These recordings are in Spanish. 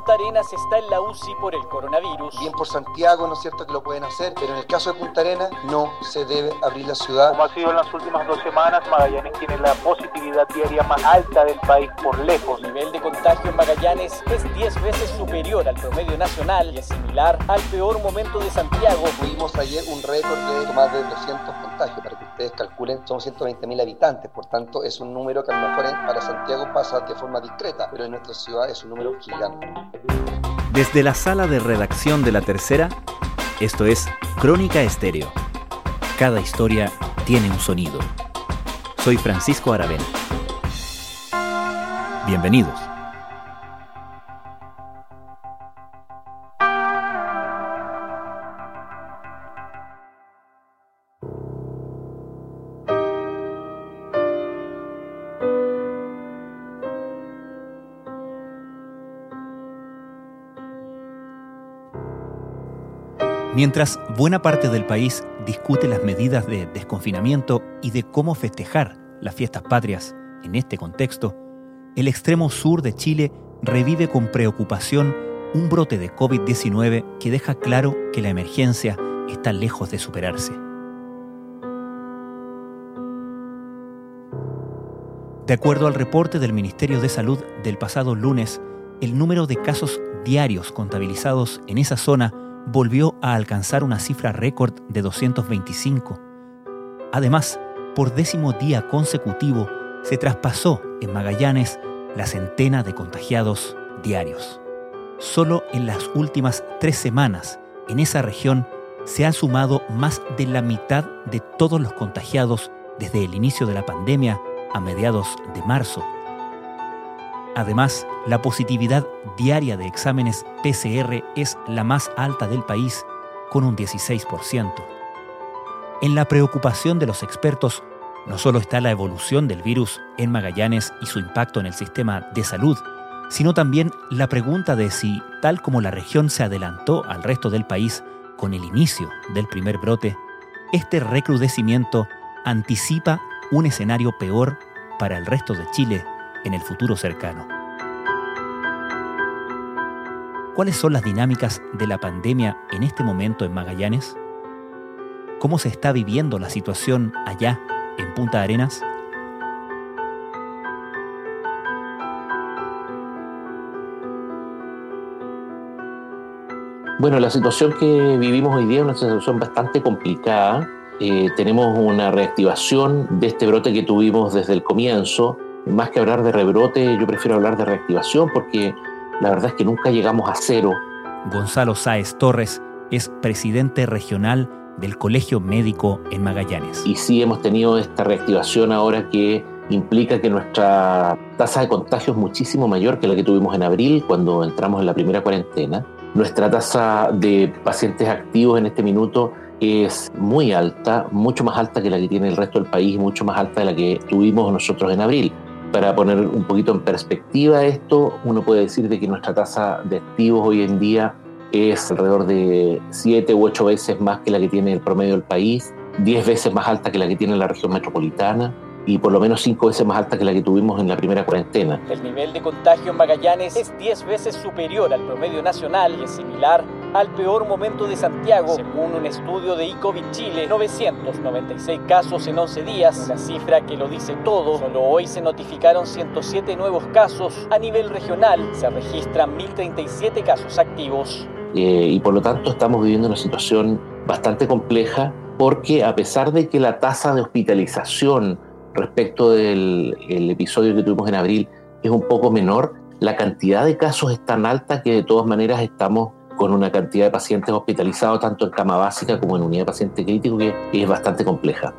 Punta Arenas está en la UCI por el coronavirus. Bien por Santiago, ¿no es cierto que lo pueden hacer? Pero en el caso de Punta Arenas no se debe abrir la ciudad. Como ha sido en las últimas dos semanas, Magallanes tiene la positividad diaria más alta del país por lejos. El nivel de contagio en Magallanes es 10 veces superior al promedio nacional y es similar al peor momento de Santiago. Tuvimos ayer un récord de más de 200 contagios, para que calculen, son 120.000 habitantes, por tanto es un número que a lo mejor para Santiago pasa de forma discreta, pero en nuestra ciudad es un número gigante. Desde la sala de redacción de La Tercera, esto es Crónica Estéreo. Cada historia tiene un sonido. Soy Francisco Aravena. Bienvenidos. Mientras buena parte del país discute las medidas de desconfinamiento y de cómo festejar las fiestas patrias en este contexto, el extremo sur de Chile revive con preocupación un brote de COVID-19 que deja claro que la emergencia está lejos de superarse. De acuerdo al reporte del Ministerio de Salud del pasado lunes, el número de casos diarios contabilizados en esa zona volvió a alcanzar una cifra récord de 225. Además, por décimo día consecutivo, se traspasó en Magallanes la centena de contagiados diarios. Solo en las últimas tres semanas, en esa región, se ha sumado más de la mitad de todos los contagiados desde el inicio de la pandemia a mediados de marzo. Además, la positividad diaria de exámenes PCR es la más alta del país, con un 16%. En la preocupación de los expertos, no solo está la evolución del virus en Magallanes y su impacto en el sistema de salud, sino también la pregunta de si, tal como la región se adelantó al resto del país con el inicio del primer brote, este recrudecimiento anticipa un escenario peor para el resto de Chile en el futuro cercano. ¿Cuáles son las dinámicas de la pandemia en este momento en Magallanes? ¿Cómo se está viviendo la situación allá, en Punta Arenas? Bueno, la situación que vivimos hoy día es una situación bastante complicada. Eh, tenemos una reactivación de este brote que tuvimos desde el comienzo. Más que hablar de rebrote, yo prefiero hablar de reactivación porque la verdad es que nunca llegamos a cero. Gonzalo Sáez Torres es presidente regional del Colegio Médico en Magallanes. Y sí hemos tenido esta reactivación ahora que implica que nuestra tasa de contagio es muchísimo mayor que la que tuvimos en abril cuando entramos en la primera cuarentena. Nuestra tasa de pacientes activos en este minuto es muy alta, mucho más alta que la que tiene el resto del país, mucho más alta de la que tuvimos nosotros en abril. Para poner un poquito en perspectiva esto, uno puede decir de que nuestra tasa de activos hoy en día es alrededor de 7 u 8 veces más que la que tiene el promedio del país, 10 veces más alta que la que tiene la región metropolitana y por lo menos 5 veces más alta que la que tuvimos en la primera cuarentena. El nivel de contagio en Magallanes es 10 veces superior al promedio nacional y es similar al peor momento de Santiago. Según un estudio de ICOVID Chile, 996 casos en 11 días, una cifra que lo dice todo. Solo hoy se notificaron 107 nuevos casos. A nivel regional se registran 1037 casos activos. Eh, y por lo tanto estamos viviendo una situación bastante compleja porque a pesar de que la tasa de hospitalización respecto del episodio que tuvimos en abril es un poco menor, la cantidad de casos es tan alta que de todas maneras estamos con una cantidad de pacientes hospitalizados tanto en cama básica como en unidad de paciente crítico que es bastante compleja.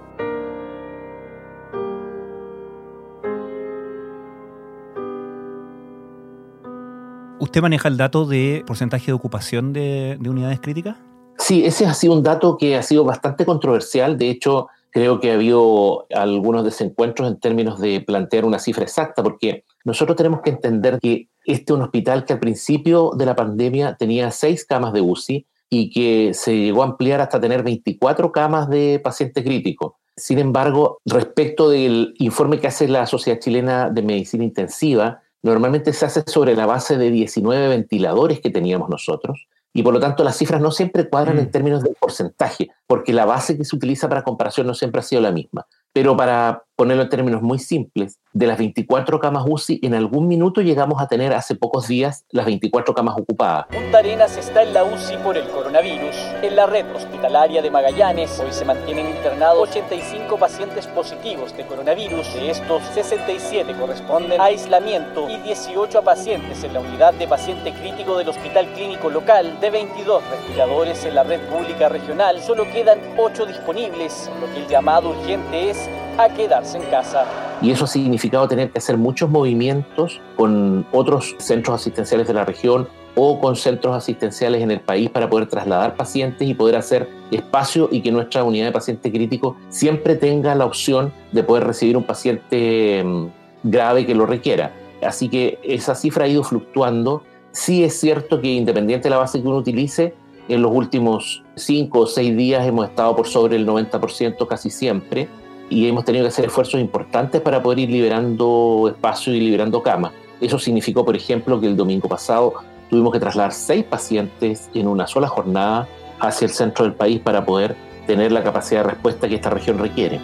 ¿Usted maneja el dato de porcentaje de ocupación de, de, unidades críticas? Sí, ese ha sido un dato que ha sido bastante controversial. De hecho, creo que ha habido algunos desencuentros en términos de plantear una cifra exacta, porque nosotros tenemos que entender que este es un hospital que al principio de la pandemia tenía seis camas de UCI y que se llegó a ampliar hasta tener 24 camas de paciente crítico. Sin embargo, respecto del informe que hace la Sociedad Chilena de Medicina Intensiva, normalmente se hace sobre la base de 19 ventiladores que teníamos nosotros y por lo tanto las cifras no siempre cuadran en mm. términos de porcentaje, porque la base que se utiliza para comparación no siempre ha sido la misma. Pero para ponerlo en términos muy simples, de las 24 camas UCI, en algún minuto llegamos a tener hace pocos días las 24 camas ocupadas. Punta Arenas está en la UCI por el coronavirus. En la red hospitalaria de Magallanes hoy se mantienen internados 85 pacientes positivos de coronavirus. De estos, 67 corresponden a aislamiento y 18 a pacientes en la unidad de paciente crítico del Hospital Clínico Local. De 22 respiradores en la red pública regional, solo quedan 8 disponibles, lo que el llamado urgente es a quedarse en casa. Y eso ha significado tener que hacer muchos movimientos con otros centros asistenciales de la región o con centros asistenciales en el país para poder trasladar pacientes y poder hacer espacio y que nuestra unidad de paciente crítico siempre tenga la opción de poder recibir un paciente mm, grave que lo requiera. Así que esa cifra ha ido fluctuando. Sí es cierto que independiente de la base que uno utilice, en los últimos cinco o seis días hemos estado por sobre el 90% casi siempre y hemos tenido que hacer esfuerzos importantes para poder ir liberando espacio y liberando camas. Eso significó, por ejemplo, que el domingo pasado tuvimos que trasladar seis pacientes en una sola jornada hacia el centro del país para poder tener la capacidad de respuesta que esta región requiere.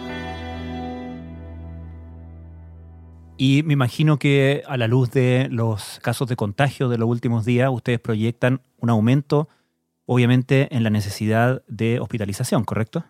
Y me imagino que a la luz de los casos de contagio de los últimos días, ustedes proyectan un aumento, obviamente, en la necesidad de hospitalización, ¿correcto?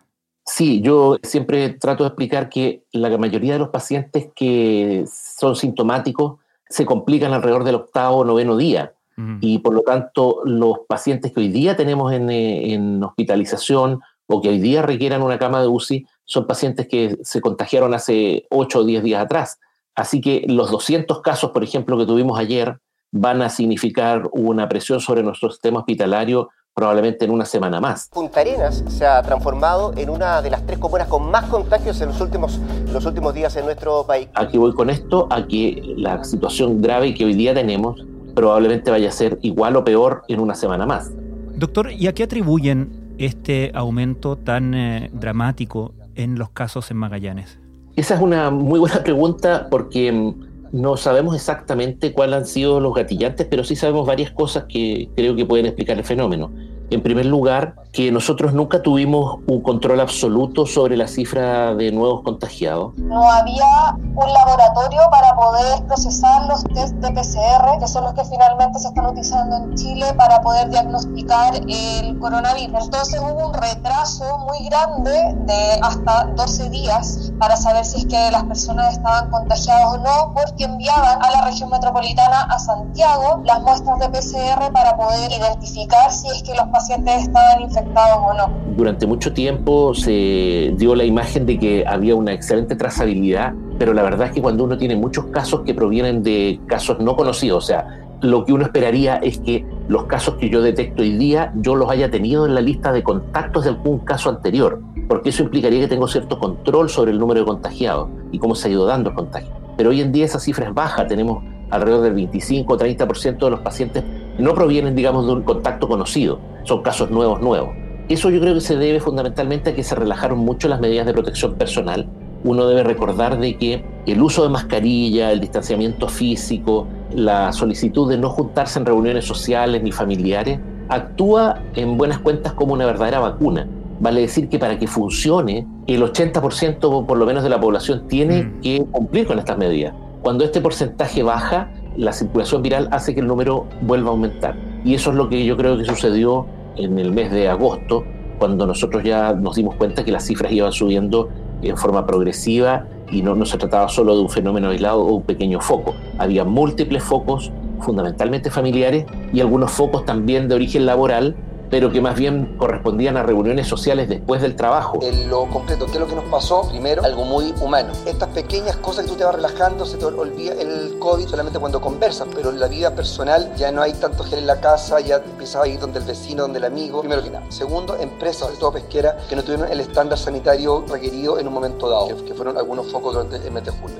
Sí, yo siempre trato de explicar que la mayoría de los pacientes que son sintomáticos se complican alrededor del octavo o noveno día. Y por lo tanto, los pacientes que hoy día tenemos en, eh, en, hospitalización o que hoy día requieran una cama de UCI son pacientes que se contagiaron hace 8 o 10 días atrás. Así que los 200 casos, por ejemplo, que tuvimos ayer, van a significar una presión sobre nuestro sistema hospitalario probablemente en una semana más. Punta Arenas se ha transformado en una de las tres comunas con más contagios en los últimos, los últimos días en nuestro país. Aquí voy con esto, a que la situación grave que hoy día tenemos probablemente vaya a ser igual o peor en una semana más. Doctor, ¿y a qué atribuyen este aumento tan eh, dramático en los casos en Magallanes? Esa es una muy buena pregunta porque mm, no sabemos exactamente cuáles han sido los gatillantes, pero sí sabemos varias cosas que creo que pueden explicar el fenómeno. En primer lugar, que nosotros nunca tuvimos un control absoluto sobre la cifra de nuevos contagiados. No había un laboratorio para poder procesar los test de PCR, que son los que finalmente se están utilizando en Chile para poder diagnosticar el coronavirus. Entonces hubo un retraso muy grande de hasta 12 días para saber si es que las personas estaban contagiadas o no, porque enviaban a la región metropolitana, a Santiago, las muestras de PCR para poder identificar si es que los pacientes estaban infectados o no. Durante mucho tiempo se dio la imagen de que había una excelente trazabilidad, pero la verdad es que cuando uno tiene muchos casos que provienen de casos no conocidos, o sea, lo que uno esperaría es que los casos que yo detecto hoy día yo los haya tenido en la lista de contactos de algún caso anterior, porque eso implicaría que tengo cierto control sobre el número de contagiados y cómo se ha ido dando el contagio. Pero hoy en día esa cifra es baja, tenemos alrededor del 25 o 30% de los pacientes no provienen, digamos, de un contacto conocido, son casos nuevos, nuevos. Eso yo creo que se debe fundamentalmente a que se relajaron mucho las medidas de protección personal. Uno debe recordar de que el uso de mascarilla, el distanciamiento físico, la solicitud de no juntarse en reuniones sociales ni familiares, actúa en buenas cuentas como una verdadera vacuna. Vale decir que para que funcione, el 80% por lo menos de la población tiene mm. que cumplir con estas medidas. Cuando este porcentaje baja, la circulación viral hace que el número vuelva a aumentar. Y eso es lo que yo creo que sucedió en el mes de agosto, cuando nosotros ya nos dimos cuenta que las cifras iban subiendo en forma progresiva y no, no se trataba solo de un fenómeno aislado o un pequeño foco. Había múltiples focos, fundamentalmente familiares, y algunos focos también de origen laboral, pero que más bien correspondían a reuniones sociales después del trabajo. En lo concreto, ¿qué es lo que nos pasó? Primero, algo muy humano. Estas pequeñas cosas que tú te vas relajando, se te olvida el COVID solamente cuando conversas, pero en la vida personal ya no hay tanto gel en la casa, ya empiezas a ir donde el vecino, donde el amigo, primero que nada. Segundo, empresas, sobre todo pesqueras, que no tuvieron el estándar sanitario requerido en un momento dado, que, fueron algunos focos durante el mes de julio.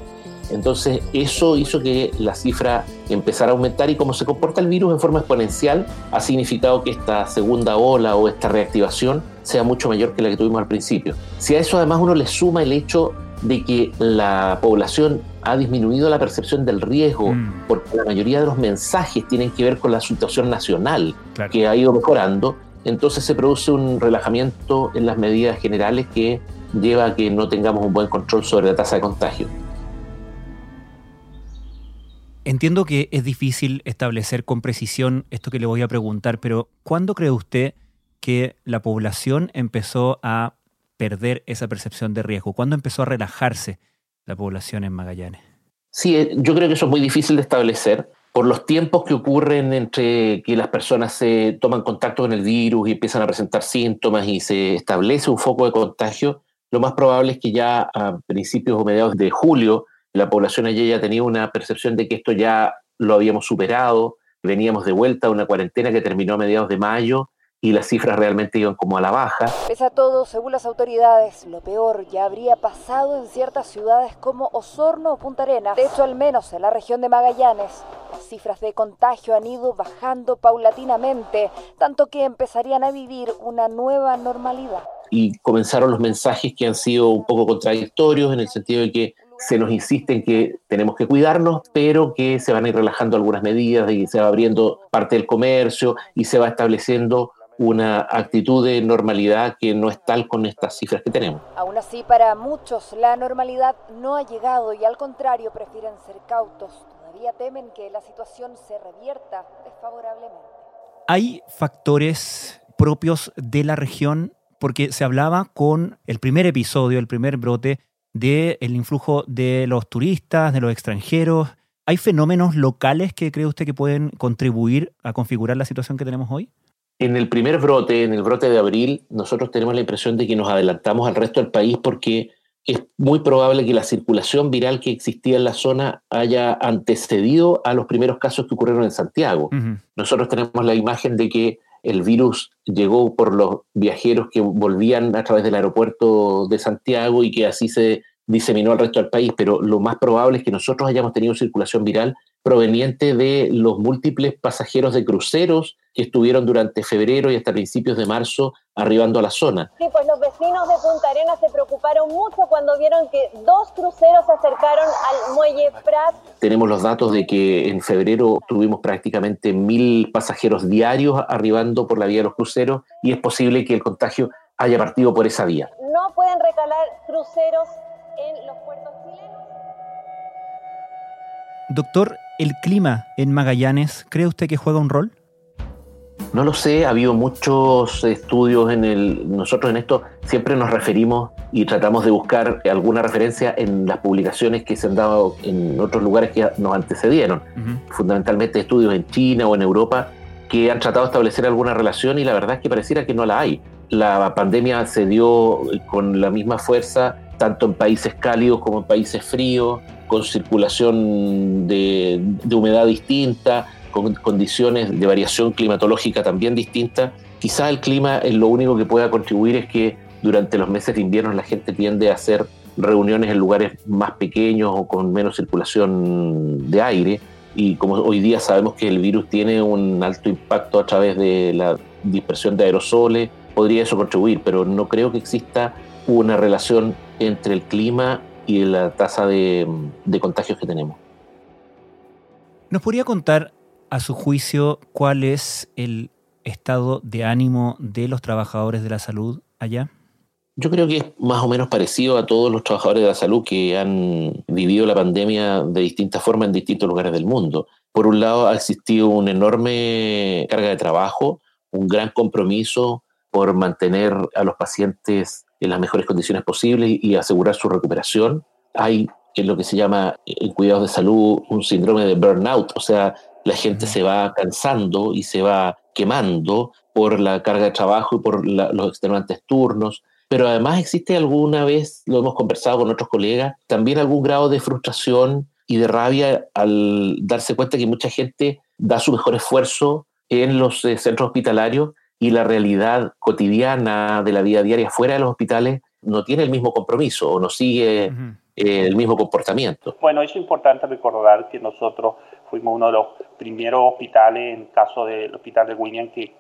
Entonces eso hizo que la cifra empezara a aumentar y como se comporta el virus en forma exponencial, ha significado que esta segunda ola o esta reactivación sea mucho mayor que la que tuvimos al principio. Si a eso además uno le suma el hecho de que la población ha disminuido la percepción del riesgo, mm. porque la mayoría de los mensajes tienen que ver con la situación nacional, que ha ido mejorando, entonces se produce un relajamiento en las medidas generales que lleva a que no tengamos un buen control sobre la tasa de contagio. Entiendo que es difícil establecer con precisión esto que le voy a preguntar, pero ¿cuándo cree usted que la población empezó a perder esa percepción de riesgo? ¿Cuándo empezó a relajarse la población en Magallanes? Sí, eh, yo creo que eso es muy difícil de establecer por los tiempos que ocurren entre que las personas se toman contacto con el virus y empiezan a presentar síntomas y se establece un foco de contagio, lo más probable es que ya a principios o mediados de julio la población allí ya tenía una percepción de que esto ya lo habíamos superado, veníamos de vuelta a una cuarentena que terminó a mediados de mayo y las cifras realmente iban como a la baja. Pese a todo, según las autoridades, lo peor ya habría pasado en ciertas ciudades como Osorno o Punta Arenas. De hecho, al menos en la región de Magallanes, las cifras de contagio han ido bajando paulatinamente, tanto que empezarían a vivir una nueva normalidad. Y comenzaron los mensajes que han sido un poco contradictorios en el sentido de que se nos insiste en que tenemos que cuidarnos, pero que se van a ir relajando algunas medidas y se va abriendo parte del comercio y se va estableciendo una actitud de normalidad que no es tal con estas cifras que tenemos. Aún así, para muchos la normalidad no ha llegado y al contrario prefieren ser cautos. Todavía temen que la situación se revierta desfavorablemente. ¿Hay factores propios de la región? Porque se hablaba con el primer episodio, el primer brote, del influjo de los turistas, de los extranjeros. ¿Hay fenómenos locales que cree usted que pueden contribuir a configurar la situación que tenemos hoy? En el primer brote, en el brote de abril, nosotros tenemos la impresión de que nos adelantamos al resto del país porque es muy probable que la circulación viral que existía en la zona haya antecedido a los primeros casos que ocurrieron en Santiago. Nosotros tenemos la imagen de que el virus llegó por los viajeros que volvían a través del aeropuerto de Santiago y que así se diseminó al resto del país, pero lo más probable es que nosotros hayamos tenido circulación viral proveniente de los múltiples pasajeros de cruceros que estuvieron durante febrero y hasta principios de marzo arribando a la zona. Sí, pues los vecinos de Punta Arenas se preocuparon mucho cuando vieron que dos cruceros se acercaron al muelle Prat. Tenemos los datos de que en febrero tuvimos prácticamente mil pasajeros diarios arribando por la vía de los cruceros y es posible que el contagio haya partido por esa vía. No pueden recalar cruceros en los puertos chilenos. Doctor, ¿el clima en Magallanes cree usted que juega un rol? No lo sé, ha habido muchos estudios en el. Nosotros en esto siempre nos referimos y tratamos de buscar alguna referencia en las publicaciones que se han dado en otros lugares que nos antecedieron, fundamentalmente estudios en China o en Europa que han tratado de establecer alguna relación y la verdad es que pareciera que no la hay. La pandemia se dio con la misma fuerza tanto en países cálidos como en países fríos, con circulación de, humedad distinta, con condiciones de variación climatológica también distintas. Quizás el clima es lo único que pueda contribuir es que durante los meses de invierno la gente tiende a hacer reuniones en lugares más pequeños o con menos circulación de aire. Y como hoy día sabemos que el virus tiene un alto impacto a través de la dispersión de aerosoles, podría eso contribuir, pero no creo que exista una relación entre el clima y la tasa de, de contagios que tenemos. ¿Nos podría contar a su juicio, ¿cuál es el estado de ánimo de los trabajadores de la salud allá? Yo creo que es más o menos parecido a todos los trabajadores de la salud que han vivido la pandemia de distintas formas en distintos lugares del mundo. Por un lado, ha existido una enorme carga de trabajo, un gran compromiso por mantener a los pacientes en las mejores condiciones posibles y asegurar su recuperación. Hay en lo que se llama en cuidados de salud un síndrome de burnout, o sea, la gente se va cansando y se va quemando por la carga de trabajo y por los extenuantes turnos. Pero además existe alguna vez, lo hemos conversado con otros colegas, también algún grado de frustración y de rabia al darse cuenta que mucha gente da su mejor esfuerzo en los eh, centros hospitalarios y la realidad cotidiana de la vida diaria fuera de los hospitales no tiene el mismo compromiso o no sigue eh, el mismo comportamiento. Bueno, es importante recordar que nosotros fuimos uno de los primeros hospitales, en caso del hospital de William, que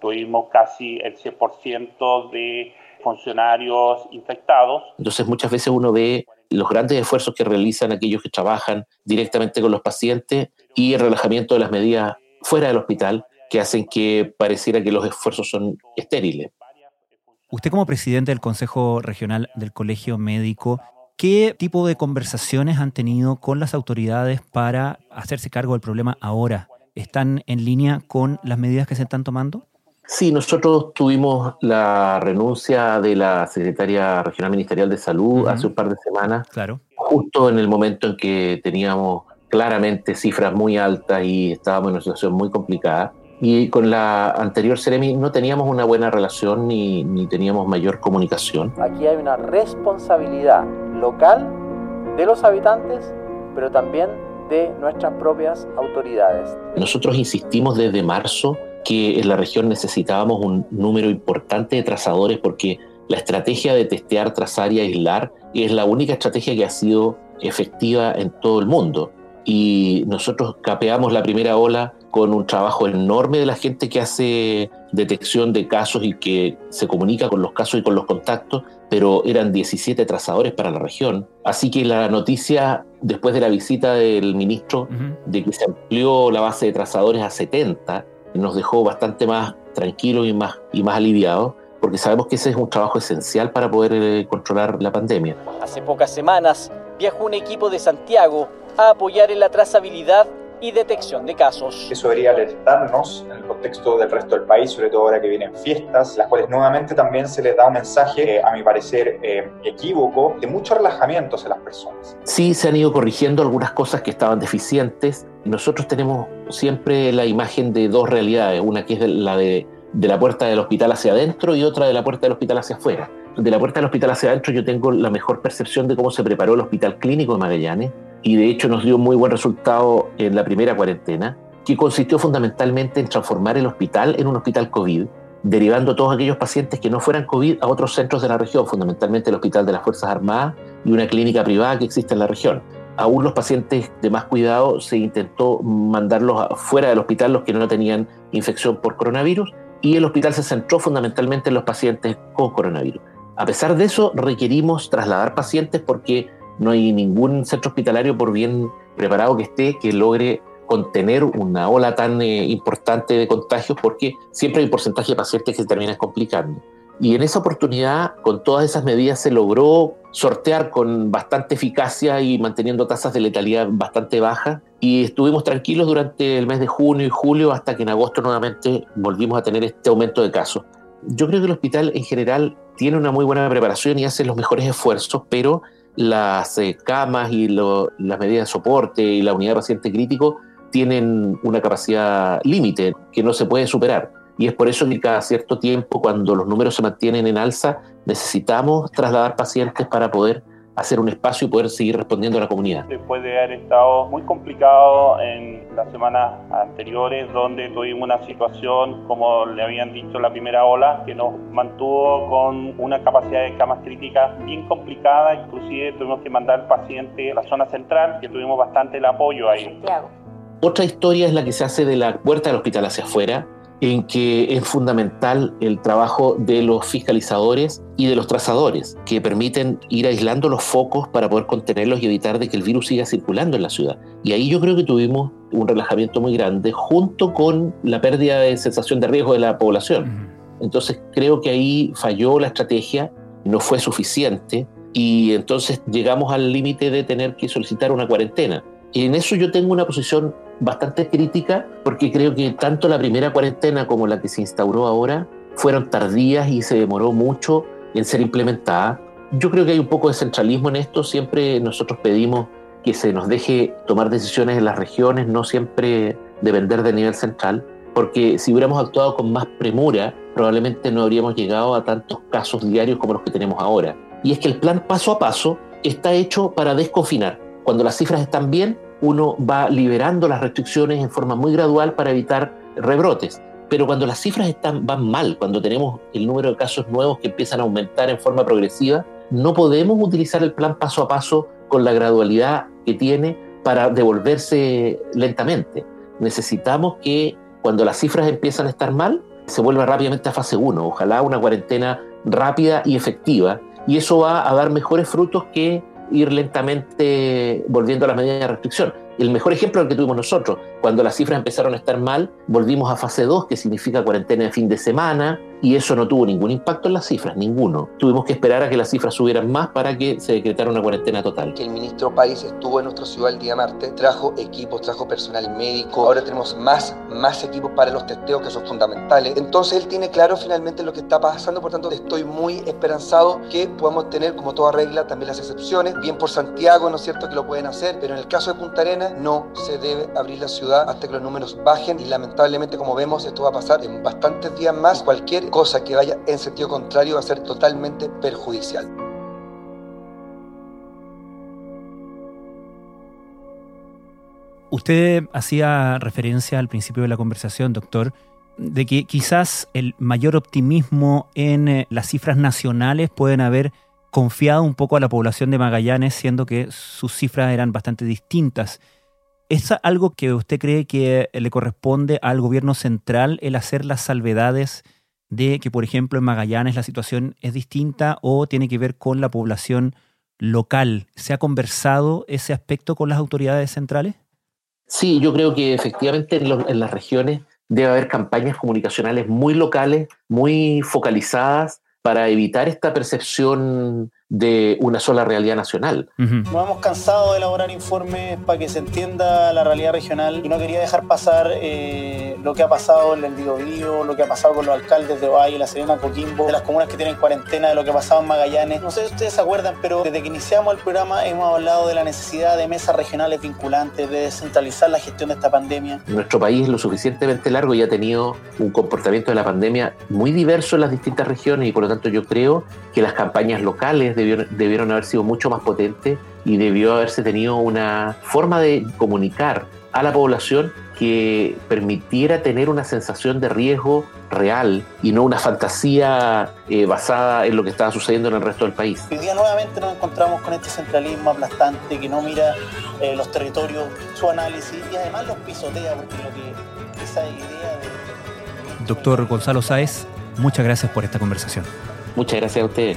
tuvimos casi el 100% de funcionarios infectados. Entonces muchas veces uno ve los grandes esfuerzos que realizan aquellos que trabajan directamente con los pacientes y el relajamiento de las medidas fuera del hospital que hacen que pareciera que los esfuerzos son estériles. Usted como presidente del Consejo Regional del Colegio Médico, ¿qué tipo de conversaciones han tenido con las autoridades para hacerse cargo del problema ahora? ¿Están en línea con las medidas que se están tomando? Sí, nosotros tuvimos la renuncia de la secretaria regional ministerial de salud hace un par de semanas, claro. justo en el momento en que teníamos claramente cifras muy altas y estábamos en una situación muy complicada. Y con la anterior Ceremi no teníamos una buena relación ni, ni teníamos mayor comunicación. Aquí hay una responsabilidad local de los habitantes, pero también de nuestras propias autoridades. Nosotros insistimos desde marzo que en la región necesitábamos un número importante de trazadores porque la estrategia de testear, trazar y aislar es la única estrategia que ha sido efectiva en todo el mundo. Y nosotros capeamos la primera ola con un trabajo enorme de la gente que hace detección de casos y que se comunica con los casos y con los contactos, pero eran 17 trazadores para la región. Así que la noticia, después de la visita del ministro, de que se amplió la base de trazadores a 70, nos dejó bastante más tranquilos y más, y más aliviados, porque sabemos que ese es un trabajo esencial para poder eh, controlar la pandemia. Hace pocas semanas viajó un equipo de Santiago a apoyar en la trazabilidad y detección de casos. Eso debería alertarnos en el contexto del resto del país, sobre todo ahora que vienen fiestas, las cuales nuevamente también se les da un mensaje, eh, a mi parecer, eh, equívoco, de muchos relajamientos a las personas. Sí, se han ido corrigiendo algunas cosas que estaban deficientes. Nosotros tenemos siempre la imagen de dos realidades, una que es la de, de la puerta del hospital hacia adentro y otra de la puerta del hospital hacia afuera. De la puerta del hospital hacia adentro yo tengo la mejor percepción de cómo se preparó el Hospital Clínico de Magallanes, y de hecho nos dio muy buen resultado en la primera cuarentena, que consistió fundamentalmente en transformar el hospital en un hospital COVID, derivando todos aquellos pacientes que no fueran COVID a otros centros de la región, fundamentalmente el Hospital de las Fuerzas Armadas y una clínica privada que existe en la región. Aún los pacientes de más cuidado se intentó mandarlos fuera del hospital, los que no tenían infección por coronavirus, y el hospital se centró fundamentalmente en los pacientes con coronavirus. A pesar de eso, requerimos trasladar pacientes porque no hay ningún centro hospitalario, por bien preparado que esté, que logre contener una ola tan eh, importante de contagios porque siempre hay un porcentaje de pacientes que se terminan complicando. Y en esa oportunidad, con todas esas medidas, se logró sortear con bastante eficacia y manteniendo tasas de letalidad bastante bajas. Y estuvimos tranquilos durante el mes de junio y julio hasta que en agosto nuevamente volvimos a tener este aumento de casos. Yo creo que el hospital en general tiene una muy buena preparación y hace los mejores esfuerzos, pero las eh, camas y las medidas de soporte y la unidad de paciente crítico tienen una capacidad límite que no se puede superar. Y es por eso que cada cierto tiempo, cuando los números se mantienen en alza, necesitamos trasladar pacientes para poder hacer un espacio y poder seguir respondiendo a la comunidad. Después de haber estado muy complicado en las semanas anteriores, donde tuvimos una situación, como le habían dicho, la primera ola, que nos mantuvo con una capacidad de camas críticas bien complicada, inclusive tuvimos que mandar paciente a la zona central, que tuvimos bastante el apoyo ahí. Otra historia es la que se hace de la puerta del hospital hacia afuera, en que es fundamental el trabajo de los fiscalizadores y de los trazadores, que permiten ir aislando los focos para poder contenerlos y evitar de que el virus siga circulando en la ciudad. Y ahí yo creo que tuvimos un relajamiento muy grande junto con la pérdida de sensación de riesgo de la población. Entonces creo que ahí falló la estrategia, no fue suficiente y entonces llegamos al límite de tener que solicitar una cuarentena. Y en eso yo tengo una posición bastante crítica porque creo que tanto la primera cuarentena como la que se instauró ahora fueron tardías y se demoró mucho en ser implementada. Yo creo que hay un poco de centralismo en esto. Siempre nosotros pedimos que se nos deje tomar decisiones en las regiones, no siempre depender del nivel central, porque si hubiéramos actuado con más premura, probablemente no habríamos llegado a tantos casos diarios como los que tenemos ahora. Y es que el plan paso a paso está hecho para desconfinar. Cuando las cifras están bien, uno va liberando las restricciones en forma muy gradual para evitar rebrotes. Pero cuando las cifras están, van mal, cuando tenemos el número de casos nuevos que empiezan a aumentar en forma progresiva, no podemos utilizar el plan paso a paso con la gradualidad que tiene para devolverse lentamente. Necesitamos que cuando las cifras empiezan a estar mal, se vuelva rápidamente a fase 1. Ojalá una cuarentena rápida y efectiva. Y eso va a dar mejores frutos que ir lentamente volviendo a las medidas de restricción. El mejor ejemplo es el que tuvimos nosotros. Cuando las cifras empezaron a estar mal, volvimos a fase 2, que significa cuarentena de fin de semana, y eso no tuvo ningún impacto en las cifras, ninguno. Tuvimos que esperar a que las cifras subieran más para que se decretara una cuarentena total. El ministro País estuvo en nuestra ciudad el día martes, trajo equipos, trajo personal médico, ahora tenemos más, más equipos para los testeos que son fundamentales. Entonces él tiene claro finalmente lo que está pasando, por tanto estoy muy esperanzado que podamos tener como toda regla también las excepciones, bien por Santiago, ¿no es cierto?, que lo pueden hacer, pero en el caso de Punta Arenas no se debe abrir la ciudad hasta que los números bajen y lamentablemente como vemos esto va a pasar en bastantes días más. Cualquier cosa que vaya en sentido contrario va a ser totalmente perjudicial. Usted hacía referencia al principio de la conversación, doctor, de que quizás el mayor optimismo en eh, las cifras nacionales pueden haber confiado un poco a la población de Magallanes, siendo que sus cifras eran bastante distintas. ¿Es algo que usted cree que le corresponde al gobierno central el hacer las salvedades de que, por ejemplo, en Magallanes la situación es distinta o tiene que ver con la población local? ¿Se ha conversado ese aspecto con las autoridades centrales? Sí, yo creo que efectivamente en, las regiones debe haber campañas comunicacionales muy locales, muy focalizadas para evitar esta percepción de una sola realidad nacional. Nos hemos cansado de elaborar informes para que se entienda la realidad regional y no quería dejar pasar eh, lo que ha pasado en el lo que ha pasado con los alcaldes de Valle, La Serena, Coquimbo, de las comunas que tienen cuarentena, de lo que ha pasado en Magallanes. No sé si ustedes se acuerdan, pero desde que iniciamos el programa hemos hablado de la necesidad de mesas regionales vinculantes, de descentralizar la gestión de esta pandemia. Nuestro país es lo suficientemente largo y ha tenido un comportamiento de la pandemia muy diverso en las distintas regiones y por lo tanto yo creo que las campañas locales debieron, haber sido mucho más potentes y debió haberse tenido una forma de comunicar a la población que permitiera tener una sensación de riesgo real y no una fantasía eh, basada en lo que estaba sucediendo en el resto del país. Hoy día nuevamente nos encontramos con este centralismo aplastante que no mira eh, los territorios, su análisis y además los pisotea porque lo que esa idea de... Doctor Gonzalo Sáez, muchas gracias por esta conversación. Muchas gracias a ustedes.